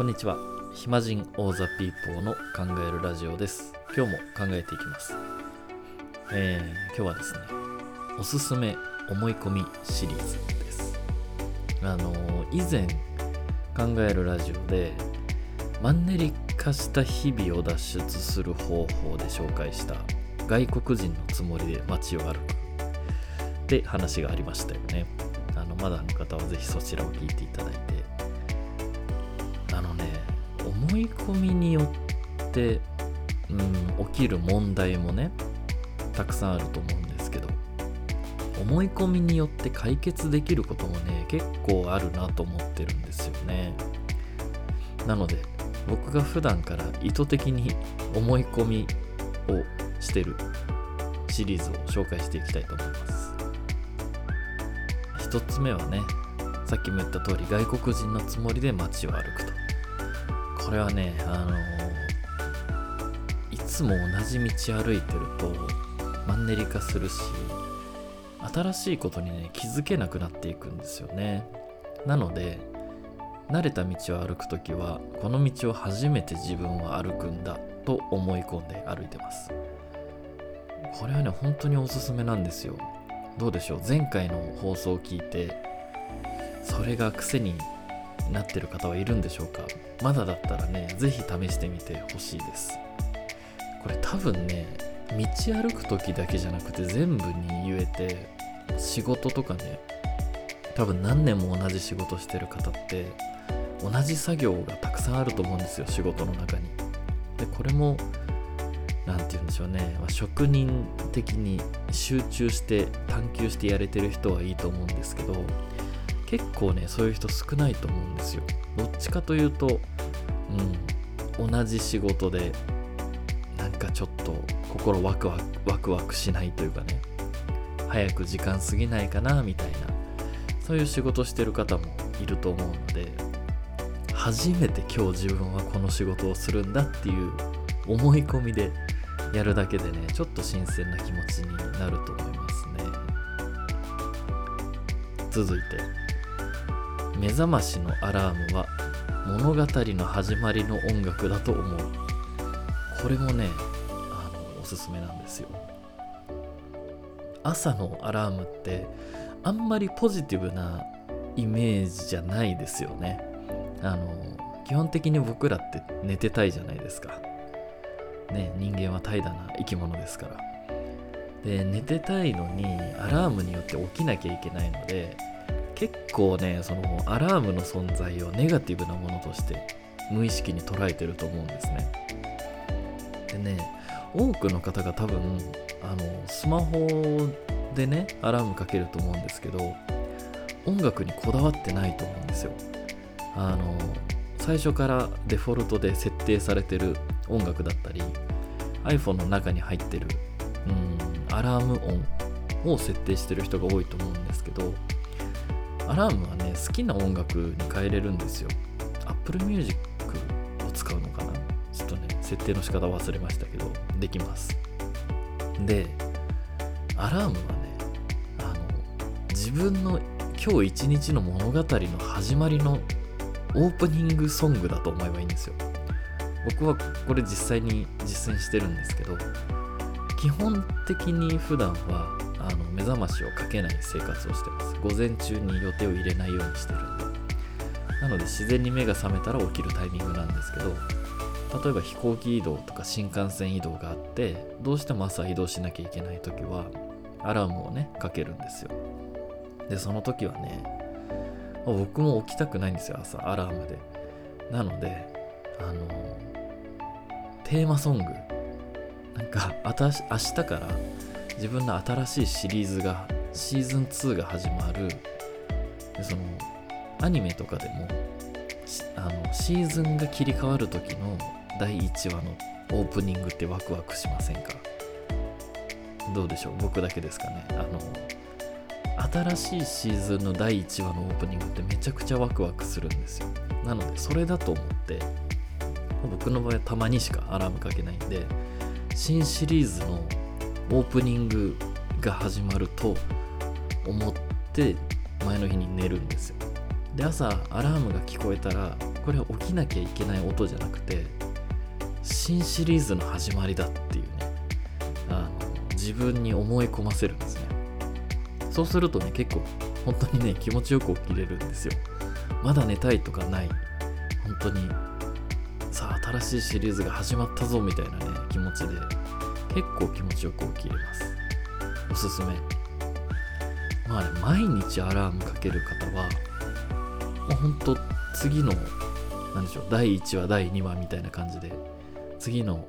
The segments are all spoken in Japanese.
こんにちは。暇人オーザピーポーの考えるラジオです。今日も考えていきます。えー、今日はですねおすすめ思い込みシリーズです。あのー、以前考えるラジオでマンネリ化した日々を脱出する方法で紹介した外国人のつもりで街を歩く。って話がありましたよね。あのまだの方はぜひそちらを聞いていただいて思い込みによって、うん、起きる問題もねたくさんあると思うんですけど思い込みによって解決できることもね結構あるなと思ってるんですよね。なので僕が普段から意図的に思い込みをしてるシリーズを紹介していきたいと思います。1つ目はねさっきも言った通り外国人のつもりで街を歩くと。これはねあのいつも同じ道歩いてるとマンネリ化するし新しいことにね気づけなくなっていくんですよね。なので慣れた道を歩く時はこの道を初めて自分は歩くんだと思い込んで歩いてます。これはね本当におすすめなんですよ。どうでしょう？前回の放送を聞いてそれが癖になってる方はいるんでしょうか？まだだったらね是非試してみてほしいです。これ多分ね道歩く時だけじゃなくて全部に言えて仕事とかね多分何年も同じ仕事してる方って同じ作業がたくさんあると思うんですよ仕事の中に。でこれも何て言うんでしょうね、まあ、職人的に集中して探求してやれてる人はいいと思うんですけど結構ねそういう人少ないと思うんですよ。どっちかというとうん同じ仕事でなんかちょっと心ワクワクワクワクしないというかね早く時間過ぎないかなみたいなそういう仕事してる方もいると思うので初めて今日自分はこの仕事をするんだっていう思い込みでやるだけでねちょっと新鮮な気持ちになると思いますね。続いて。目覚ましのアラームは物語の始まりの音楽だと思う。これもねあのおすすめなんですよ。朝のアラームってあんまりポジティブなイメージじゃないですよね。あの基本的に僕らって寝てたいじゃないですか。ね人間は怠惰な生き物ですから。で寝てたいのにアラームによって起きなきゃいけないので結構ねそのアラームの存在をネガティブなものとして無意識に捉えてると思うんですね。でね多くの方が多分あのスマホでねアラームかけると思うんですけど音楽にこだわってないと思うんですよ。あの最初からデフォルトで設定されてる音楽だったり iPhone の中に入ってるうんアラーム音を設定してる人が多いと思うんですけどアラームはね好きな音楽に変えれるんですよ。Apple Music を使うのかな？ちょっとね設定の仕方忘れましたけどできます。でアラームはねあの自分の今日一日の物語の始まりのオープニングソングだと思えばいいんですよ。僕はこれ実際に実践してるんですけど基本的に普段は目覚ましをかけない生活をしてます。午前中に予定を入れないようにしてるなので自然に目が覚めたら起きるタイミングなんですけど例えば飛行機移動とか新幹線移動があってどうしても朝移動しなきゃいけない時はアラームをねかけるんですよ。でその時はね僕も起きたくないんですよ朝アラームで。なのであのテーマソング。なんか明日から自分の新しいシリーズがシーズン2が始まる。でそのアニメとかでもあのシーズンが切り替わる時の第1話のオープニングってワクワクしませんか？どうでしょう？僕だけですかね？あの新しいシーズンの第1話のオープニングってめちゃくちゃワクワクするんですよ。なのでそれだと思って僕の場合はたまにしかアラームかけないんで新シリーズのオープニングが始まると思って前の日に寝るんですよ。で朝アラームが聞こえたらこれは起きなきゃいけない音じゃなくて新シリーズの始まりだっていうねあの自分に思い込ませるんですね。そうするとね結構本当にね気持ちよく起きれるんですよ。まだ寝たいとかない。本当にさあ新しいシリーズが始まったぞみたいなね気持ちで結構気持ちよく起きれます。おすすめ。まあね毎日アラームかける方はもうほんと次の何でしょう第1話第2話みたいな感じで次の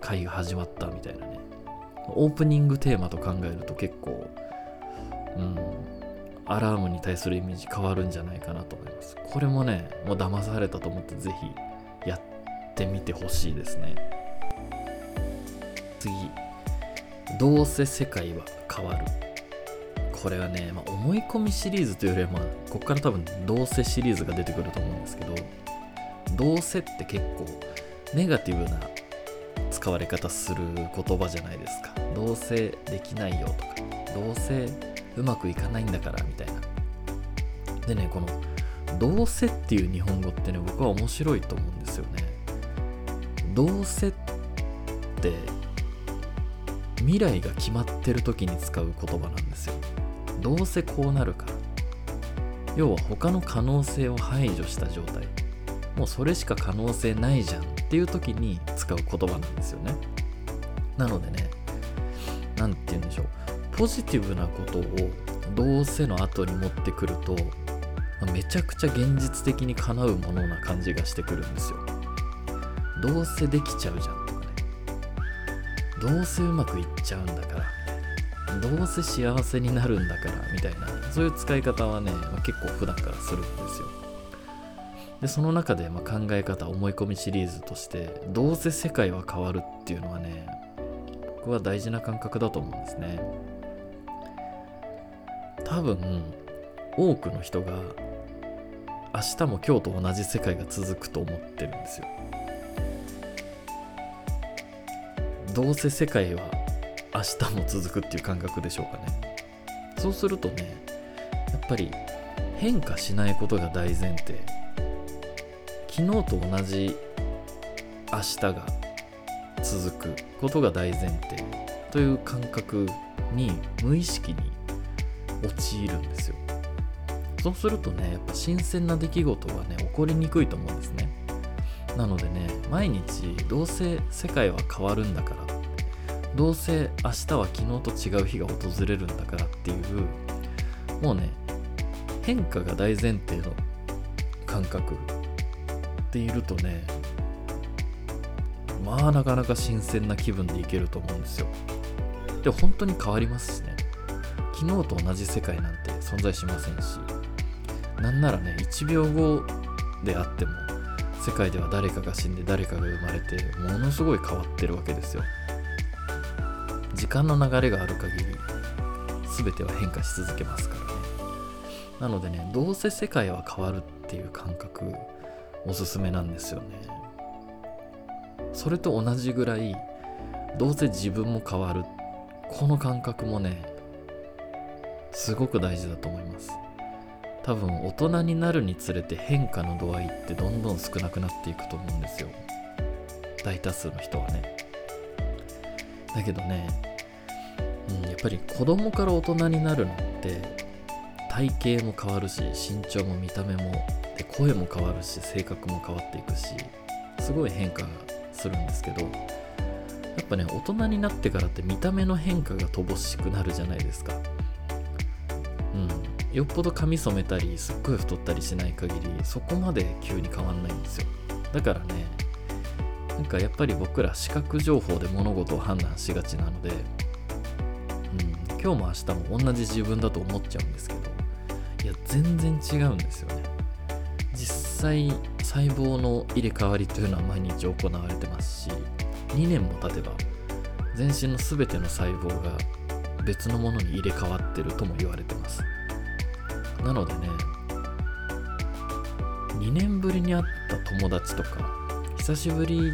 回が始まったみたいなね。オープニングテーマと考えると結構うんアラームに対するイメージ変わるんじゃないかなと思います。これもねもう騙されたと思ってぜひやってみてほしいですね。次。どうせ世界は変わる。これはね、まあ、思い込みシリーズというよりは、まあ、ここから多分どうせシリーズが出てくると思うんですけどどうせって結構ネガティブな使われ方する言葉じゃないですか。どうせできないよとかどうせうまくいかないんだからみたいな。でねこのどうせっていう日本語ってね僕は面白いと思うんですよね。どうせって未来が決まってる時に使う言葉なんですよ。どうせこうなるから。要は他の可能性を排除した状態。もうそれしか可能性ないじゃんっていう時に使う言葉なんですよね。なのでね何て言うんでしょう。ポジティブなことをどうせの後に持ってくるとめちゃくちゃ現実的にかなうものな感じがしてくるんですよ。どうせできちゃうじゃん。どうせうまくいっちゃうんだからどうせ幸せになるんだからみたいなそういう使い方はね、まあ、結構普段からするんですよ。でその中でま考え方思い込みシリーズとしてどうせ世界は変わるっていうのはね僕は大事な感覚だと思うんですね。多分多くの人が明日も今日と同じ世界が続くと思ってるんですよ。どうせ世界は明日も続くっていう感覚でしょうかね。そうするとねやっぱり変化しないことが大前提。昨日と同じ明日が続くことが大前提という感覚に無意識に陥るんですよ。そうするとねやっぱ新鮮な出来事はね起こりにくいと思うんですね。なのでね毎日どうせ世界は変わるんだからどうせ明日は昨日と違う日が訪れるんだからっていうもうね変化が大前提の感覚ているとねまあなかなか新鮮な気分でいけると思うんですよ。で本当に変わりますしね。昨日と同じ世界なんて存在しませんしなんならね1秒後であっても世界では誰かが死んで誰かが生まれてものすごい変わってるわけですよ。時間の流れがある限り全ては変化し続けますからね。なのでねどうせ世界は変わるっていう感覚おすすめなんですよね。それと同じぐらいどうせ自分も変わるこの感覚もねすごく大事だと思います。多分大人になるにつれて変化の度合いってどんどん少なくなっていくと思うんですよ。大多数の人はね。だけどね、うん、やっぱり子供から大人になるのって体型も変わるし身長も見た目もで声も変わるし性格も変わっていくしすごい変化するんですけどやっぱね大人になってからって見た目の変化が乏しくなるじゃないですか。うんよっぽど髪染めたりすっごい太ったりしない限りそこまで急に変わんないんですよ。だからねなんかやっぱり僕ら視覚情報で物事を判断しがちなので、うん、今日も明日も同じ自分だと思っちゃうんですけどいや全然違うんですよね。実際細胞の入れ替わりというのは毎日行われてますし2年も経てば全身の全ての細胞が別のものに入れ替わってるとも言われてます。なのでね2年ぶりに会った友達とか久しぶり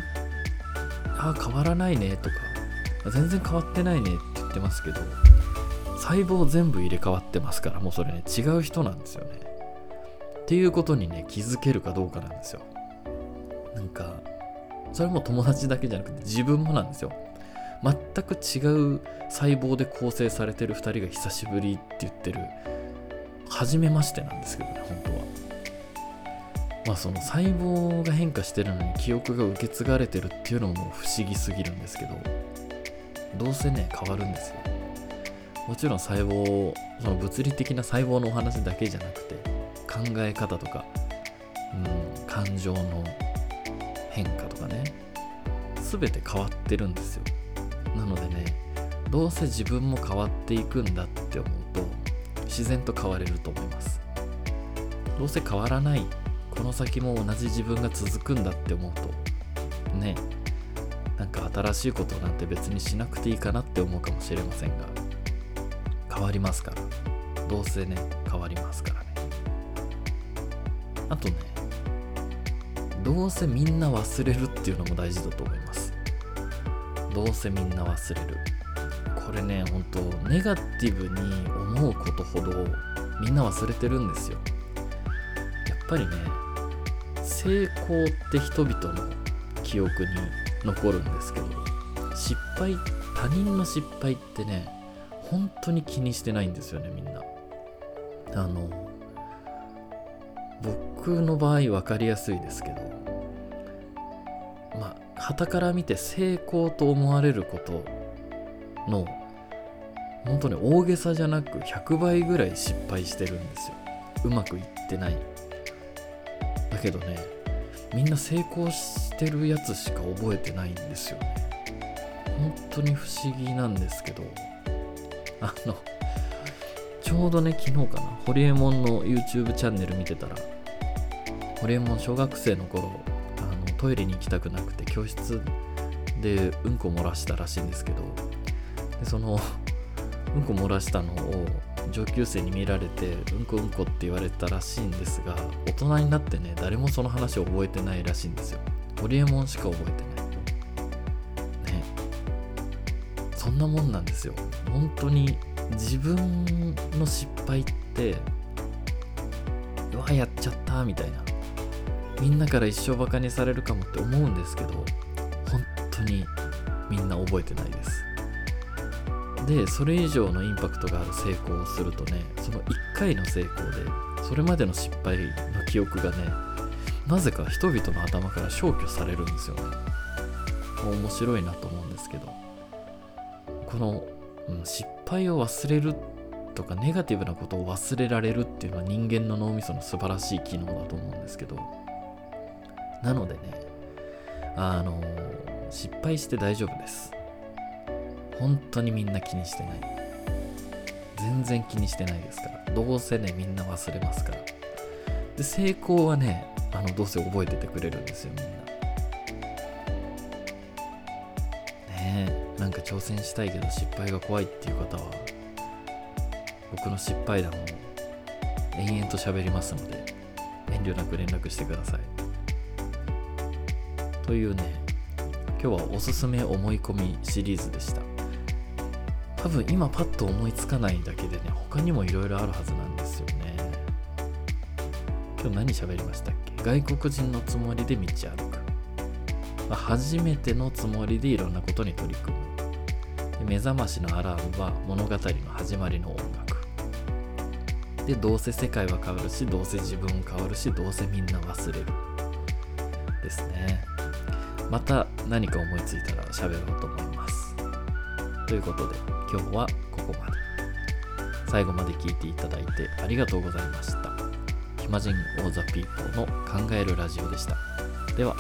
あ変わらないねとか。全然変わってないねって言ってますけど細胞全部入れ替わってますからもうそれね違う人なんですよね。っていうことにね気づけるかどうかなんですよ。なんかそれも友達だけじゃなくて自分もなんですよ。全く違う細胞で構成されてる2人が久しぶりって言ってる初めましてなんですけどね本当は。まあその細胞が変化してるのに記憶が受け継がれてるっていうのも不思議すぎるんですけどどうせね変わるんですよ。もちろん細胞その物理的な細胞のお話だけじゃなくて考え方とか、うん、感情の変化とかね全て変わってるんですよ。なのでねどうせ自分も変わっていくんだって思うと自然と変われると思います。どうせ変わらないこの先も同じ自分が続くんだって思うとねなんか新しいことなんて別にしなくていいかなって思うかもしれませんが変わりますから。どうせね変わりますからね。あとねどうせみんな忘れるっていうのも大事だと思います。どうせみんな忘れる。これね本当ネガティブに思うことほどみんな忘れてるんですよ。やっぱりね成功って人々の記憶に残るんですけど失敗他人の失敗ってね本当に気にしてないんですよねみんな。あの僕の場合分かりやすいですけどまあ旗から見て成功と思われることの本当に大げさじゃなく100倍ぐらい失敗してるんですよ。うまくいってない。だけどねみんな成功してるやつしか覚えてないんですよね。本当に不思議なんですけどあのちょうどね昨日かなホリエモンの YouTube チャンネル見てたらホリエモン小学生の頃あのトイレに行きたくなくて教室でうんこ漏らしたらしいんですけどでそのうんこ漏らしたのを上級生に見られてうんこうんこって言われたらしいんですが大人になってね誰もその話を覚えてないらしいんですよ。ホリエモンしか覚えてない。ね。そんなもんなんですよ。本当に自分の失敗ってうわやっちゃったみたいな。みんなから一生バカにされるかもって思うんですけど本当にみんな覚えてないです。でそれ以上のインパクトがある成功をするとねその1回の成功でそれまでの失敗の記憶がねなぜか人々の頭から消去されるんですよね。面白いなと思うんですけど。この、うん、失敗を忘れるとかネガティブなことを忘れられるっていうのは人間の脳みその素晴らしい機能だと思うんですけど。なのでねあの失敗して大丈夫です。本当にみんな気にしてない。全然気にしてないですから。どうせねみんな忘れますから。で成功はねあのどうせ覚えててくれるんですよみんな。ねえなんか挑戦したいけど失敗が怖いっていう方は僕の失敗談を延々と喋りますので遠慮なく連絡してください。というね今日はおすすめ思い込みシリーズでした。多分今パッと思いつかないだけでね他にもいろいろあるはずなんですよね。今日何喋りましたっけ？外国人のつもりで道歩く、まあ、初めてのつもりでいろんなことに取り組む。目覚ましのアラームは物語の始まりの音楽。でどうせ世界は変わるしどうせ自分も変わるしどうせみんな忘れる。ですね。また何か思いついたら喋ろうと思います。ということで。今日はここまで。最後まで聞いていただいてありがとうございました。暇人オーザピーポーの考えるラジオでした。では。